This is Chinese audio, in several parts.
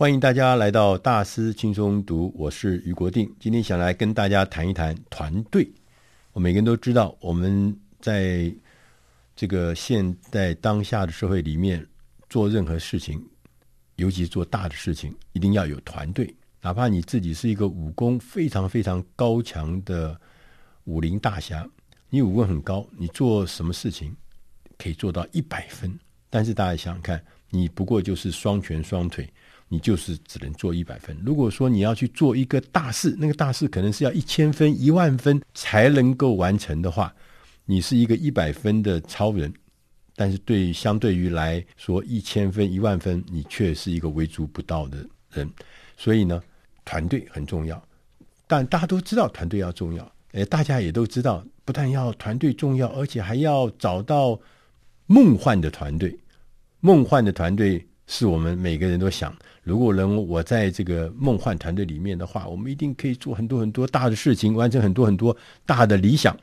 欢迎大家来到大师轻松读，我是余国定。今天想来跟大家谈一谈团队。我每个人都知道，我们在这个现在当下的社会里面做任何事情，尤其做大的事情，一定要有团队。哪怕你自己是一个武功非常非常高强的武林大侠，你武功很高，你做什么事情可以做到一百分？但是大家想想看，你不过就是双拳双腿。你就是只能做一百分。如果说你要去做一个大事，那个大事可能是要一千分、一万分才能够完成的话，你是一个一百分的超人，但是对相对于来说，一千分、一万分，你却是一个微不足道的人。所以呢，团队很重要。但大家都知道团队要重要，哎，大家也都知道，不但要团队重要，而且还要找到梦幻的团队。梦幻的团队是我们每个人都想。如果能我在这个梦幻团队里面的话，我们一定可以做很多很多大的事情，完成很多很多大的理想。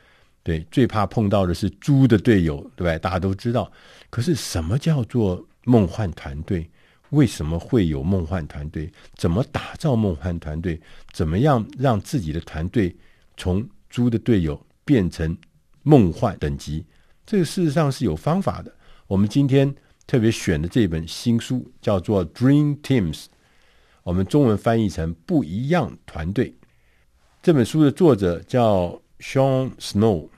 对，最怕碰到的是猪的队友，对吧？大家都知道。可是什么叫做梦幻团队？为什么会有梦幻团队？怎么打造梦幻团队？怎么样让自己的团队从猪的队友变成梦幻等级？这个事实上是有方法的。我们今天。特别选的这本新书叫做《Dream Teams》，我们中文翻译成“不一样团队”。这本书的作者叫 Sean Snow，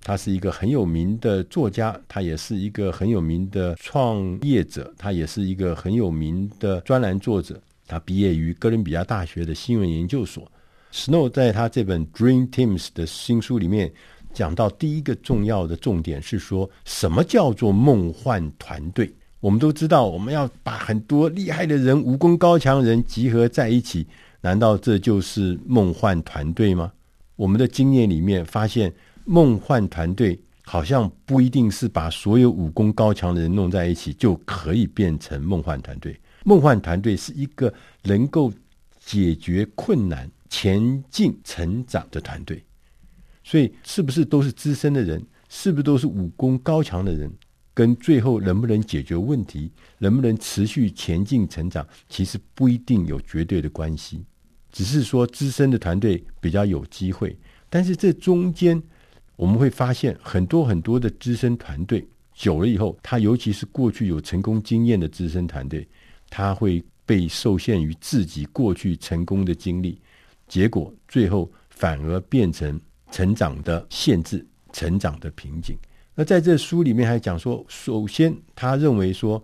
他是一个很有名的作家，他也是一个很有名的创业者，他也是一个很有名的专栏作者。他毕业于哥伦比亚大学的新闻研究所。Snow 在他这本《Dream Teams》的新书里面。讲到第一个重要的重点是说，什么叫做梦幻团队？我们都知道，我们要把很多厉害的人、武功高强人集合在一起，难道这就是梦幻团队吗？我们的经验里面发现，梦幻团队好像不一定是把所有武功高强的人弄在一起就可以变成梦幻团队。梦幻团队是一个能够解决困难、前进成长的团队。所以，是不是都是资深的人？是不是都是武功高强的人？跟最后能不能解决问题，能不能持续前进成长，其实不一定有绝对的关系。只是说，资深的团队比较有机会。但是这中间，我们会发现很多很多的资深团队久了以后，他尤其是过去有成功经验的资深团队，他会被受限于自己过去成功的经历，结果最后反而变成。成长的限制，成长的瓶颈。那在这书里面还讲说，首先他认为说，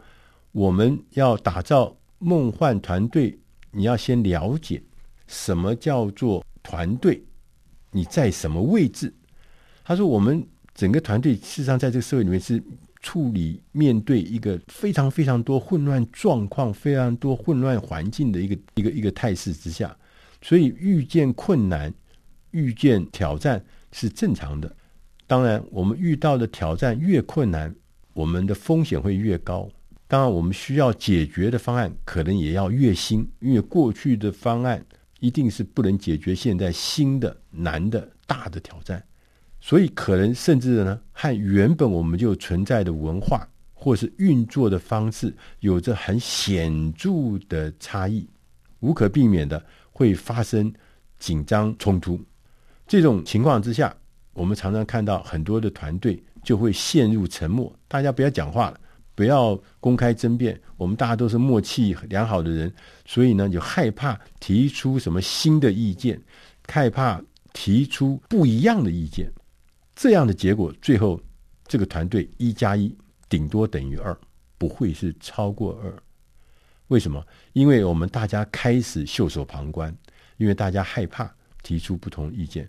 我们要打造梦幻团队，你要先了解什么叫做团队，你在什么位置。他说，我们整个团队事实上在这个社会里面是处理面对一个非常非常多混乱状况、非常多混乱环境的一个一个一个态势之下，所以遇见困难。遇见挑战是正常的，当然，我们遇到的挑战越困难，我们的风险会越高。当然，我们需要解决的方案可能也要越新，因为过去的方案一定是不能解决现在新的难的大的挑战，所以可能甚至呢，和原本我们就存在的文化或是运作的方式有着很显著的差异，无可避免的会发生紧张冲突。这种情况之下，我们常常看到很多的团队就会陷入沉默，大家不要讲话了，不要公开争辩。我们大家都是默契良好的人，所以呢，就害怕提出什么新的意见，害怕提出不一样的意见。这样的结果，最后这个团队一加一顶多等于二，不会是超过二。为什么？因为我们大家开始袖手旁观，因为大家害怕。提出不同意见，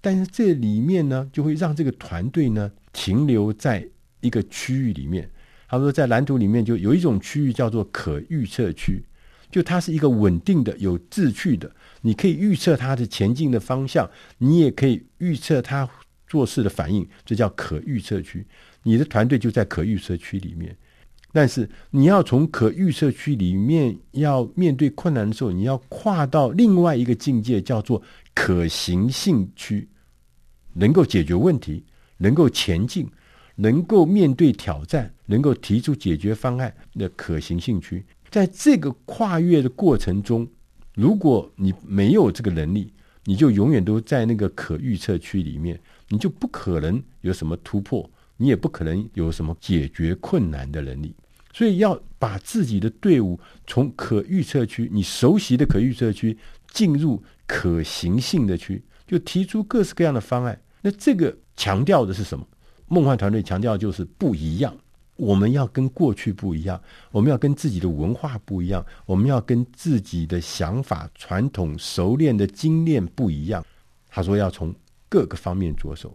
但是这里面呢，就会让这个团队呢停留在一个区域里面。他说，在蓝图里面就有一种区域叫做可预测区，就它是一个稳定的、有秩序的，你可以预测它的前进的方向，你也可以预测它做事的反应，这叫可预测区。你的团队就在可预测区里面。但是你要从可预测区里面要面对困难的时候，你要跨到另外一个境界，叫做可行性区，能够解决问题，能够前进，能够面对挑战，能够提出解决方案的可行性区。在这个跨越的过程中，如果你没有这个能力，你就永远都在那个可预测区里面，你就不可能有什么突破，你也不可能有什么解决困难的能力。所以要把自己的队伍从可预测区，你熟悉的可预测区，进入可行性的区，就提出各式各样的方案。那这个强调的是什么？梦幻团队强调就是不一样。我们要跟过去不一样，我们要跟自己的文化不一样，我们要跟自己的想法、传统、熟练的经验不一样。他说要从各个方面着手。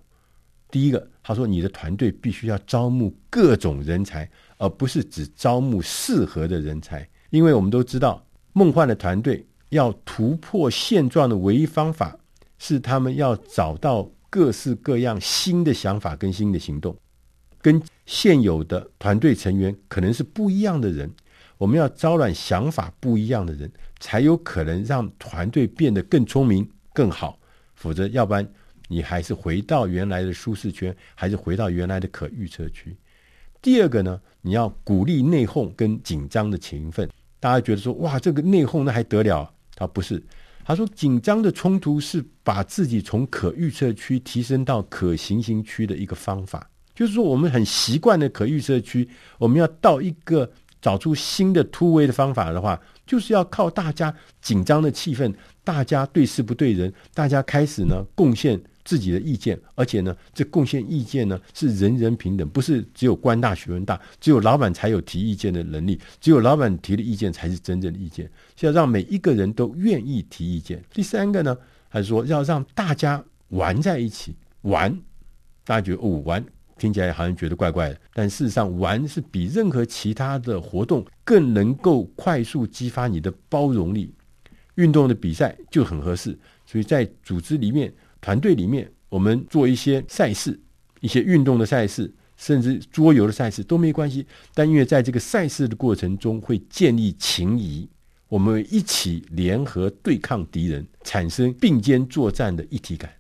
第一个，他说你的团队必须要招募各种人才。而不是只招募适合的人才，因为我们都知道，梦幻的团队要突破现状的唯一方法是他们要找到各式各样新的想法跟新的行动，跟现有的团队成员可能是不一样的人。我们要招揽想法不一样的人，才有可能让团队变得更聪明、更好。否则，要不然你还是回到原来的舒适圈，还是回到原来的可预测区。第二个呢，你要鼓励内讧跟紧张的情分。大家觉得说，哇，这个内讧那还得了？啊不是，他说紧张的冲突是把自己从可预测区提升到可行行区的一个方法。就是说，我们很习惯的可预测区，我们要到一个找出新的突围的方法的话，就是要靠大家紧张的气氛，大家对事不对人，大家开始呢贡献。自己的意见，而且呢，这贡献意见呢是人人平等，不是只有官大学问大，只有老板才有提意见的能力，只有老板提的意见才是真正的意见。是要让每一个人都愿意提意见。第三个呢，还是说要让大家玩在一起玩，大家觉得哦，玩听起来好像觉得怪怪的，但事实上玩是比任何其他的活动更能够快速激发你的包容力。运动的比赛就很合适，所以在组织里面。团队里面，我们做一些赛事，一些运动的赛事，甚至桌游的赛事都没关系。但因为在这个赛事的过程中，会建立情谊，我们一起联合对抗敌人，产生并肩作战的一体感。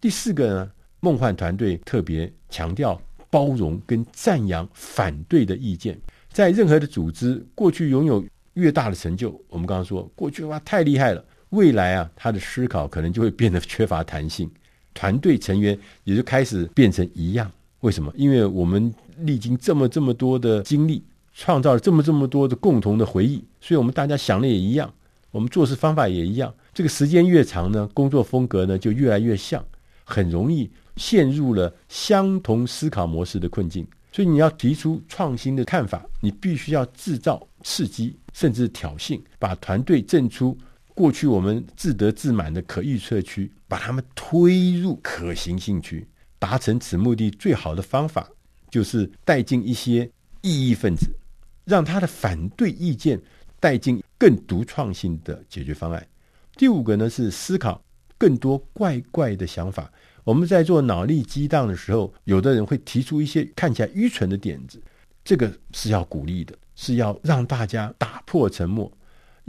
第四个呢，梦幻团队特别强调包容跟赞扬反对的意见。在任何的组织，过去拥有越大的成就，我们刚刚说过去哇太厉害了。未来啊，他的思考可能就会变得缺乏弹性，团队成员也就开始变成一样。为什么？因为我们历经这么这么多的经历，创造了这么这么多的共同的回忆，所以我们大家想的也一样，我们做事方法也一样。这个时间越长呢，工作风格呢就越来越像，很容易陷入了相同思考模式的困境。所以你要提出创新的看法，你必须要制造刺激，甚至挑衅，把团队震出。过去我们自得自满的可预测区，把他们推入可行性区。达成此目的最好的方法，就是带进一些异议分子，让他的反对意见带进更独创性的解决方案。第五个呢，是思考更多怪怪的想法。我们在做脑力激荡的时候，有的人会提出一些看起来愚蠢的点子，这个是要鼓励的，是要让大家打破沉默。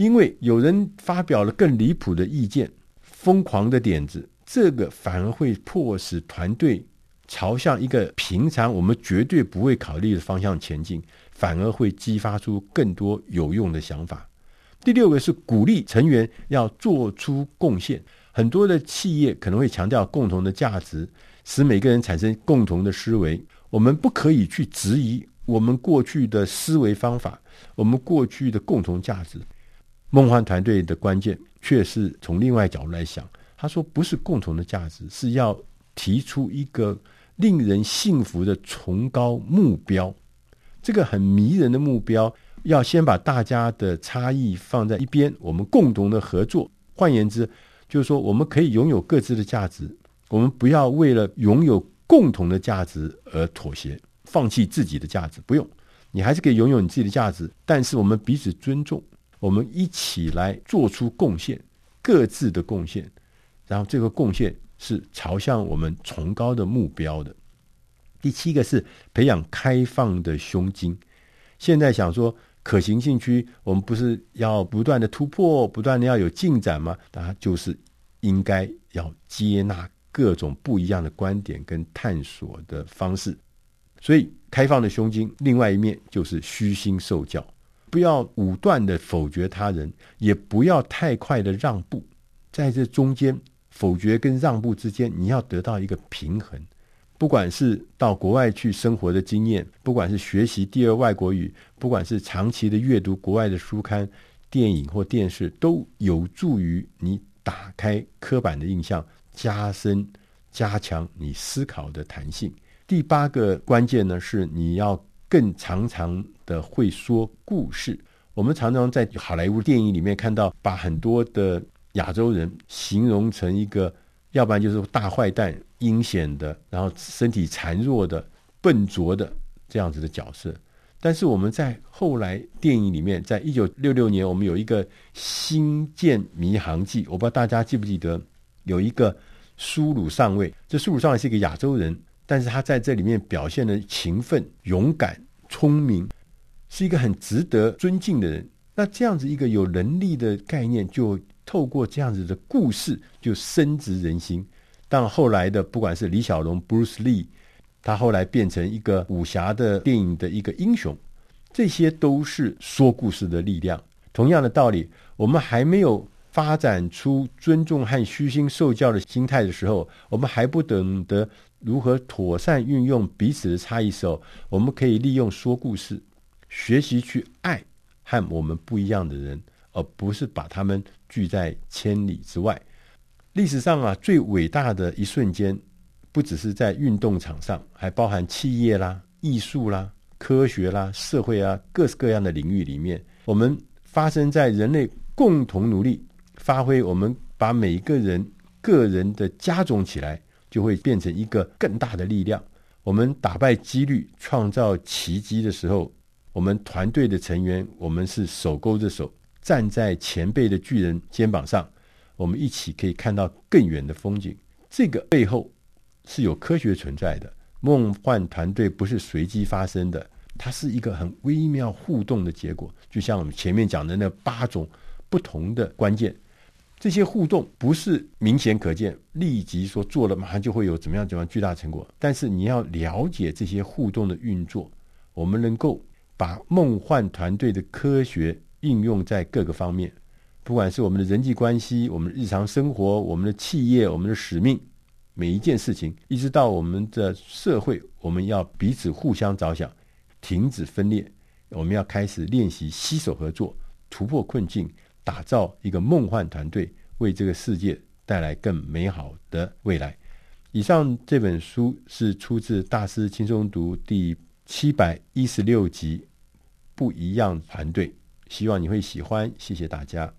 因为有人发表了更离谱的意见、疯狂的点子，这个反而会迫使团队朝向一个平常我们绝对不会考虑的方向前进，反而会激发出更多有用的想法。第六个是鼓励成员要做出贡献，很多的企业可能会强调共同的价值，使每个人产生共同的思维。我们不可以去质疑我们过去的思维方法，我们过去的共同价值。梦幻团队的关键却是从另外角度来想，他说不是共同的价值，是要提出一个令人信服的崇高目标。这个很迷人的目标，要先把大家的差异放在一边，我们共同的合作。换言之，就是说我们可以拥有各自的价值，我们不要为了拥有共同的价值而妥协，放弃自己的价值。不用，你还是可以拥有你自己的价值，但是我们彼此尊重。我们一起来做出贡献，各自的贡献，然后这个贡献是朝向我们崇高的目标的。第七个是培养开放的胸襟。现在想说可行性区，我们不是要不断的突破，不断的要有进展吗？大家就是应该要接纳各种不一样的观点跟探索的方式。所以，开放的胸襟，另外一面就是虚心受教。不要武断的否决他人，也不要太快的让步，在这中间否决跟让步之间，你要得到一个平衡。不管是到国外去生活的经验，不管是学习第二外国语，不管是长期的阅读国外的书刊、电影或电视，都有助于你打开刻板的印象，加深、加强你思考的弹性。第八个关键呢，是你要。更常常的会说故事。我们常常在好莱坞电影里面看到，把很多的亚洲人形容成一个，要不然就是大坏蛋、阴险的，然后身体孱弱的、笨拙的这样子的角色。但是我们在后来电影里面，在一九六六年，我们有一个《星舰迷航记》，我不知道大家记不记得，有一个苏鲁上尉，这苏鲁上尉是一个亚洲人。但是他在这里面表现的勤奋、勇敢、聪明，是一个很值得尊敬的人。那这样子一个有能力的概念，就透过这样子的故事，就深植人心。但后来的不管是李小龙 （Bruce Lee），他后来变成一个武侠的电影的一个英雄，这些都是说故事的力量。同样的道理，我们还没有发展出尊重和虚心受教的心态的时候，我们还不懂得。如何妥善运用彼此的差异时候，我们可以利用说故事，学习去爱和我们不一样的人，而不是把他们拒在千里之外。历史上啊，最伟大的一瞬间，不只是在运动场上，还包含企业啦、艺术啦、科学啦、社会啊，各式各样的领域里面，我们发生在人类共同努力，发挥我们把每一个人个人的加总起来。就会变成一个更大的力量。我们打败几率，创造奇迹的时候，我们团队的成员，我们是手勾着手，站在前辈的巨人肩膀上，我们一起可以看到更远的风景。这个背后是有科学存在的。梦幻团队不是随机发生的，它是一个很微妙互动的结果。就像我们前面讲的那八种不同的关键。这些互动不是明显可见，立即说做了马上就会有怎么样怎么样巨大成果。但是你要了解这些互动的运作，我们能够把梦幻团队的科学应用在各个方面，不管是我们的人际关系、我们日常生活、我们的企业、我们的使命，每一件事情，一直到我们的社会，我们要彼此互相着想，停止分裂，我们要开始练习携手合作，突破困境。打造一个梦幻团队，为这个世界带来更美好的未来。以上这本书是出自《大师轻松读》第七百一十六集《不一样团队》，希望你会喜欢。谢谢大家。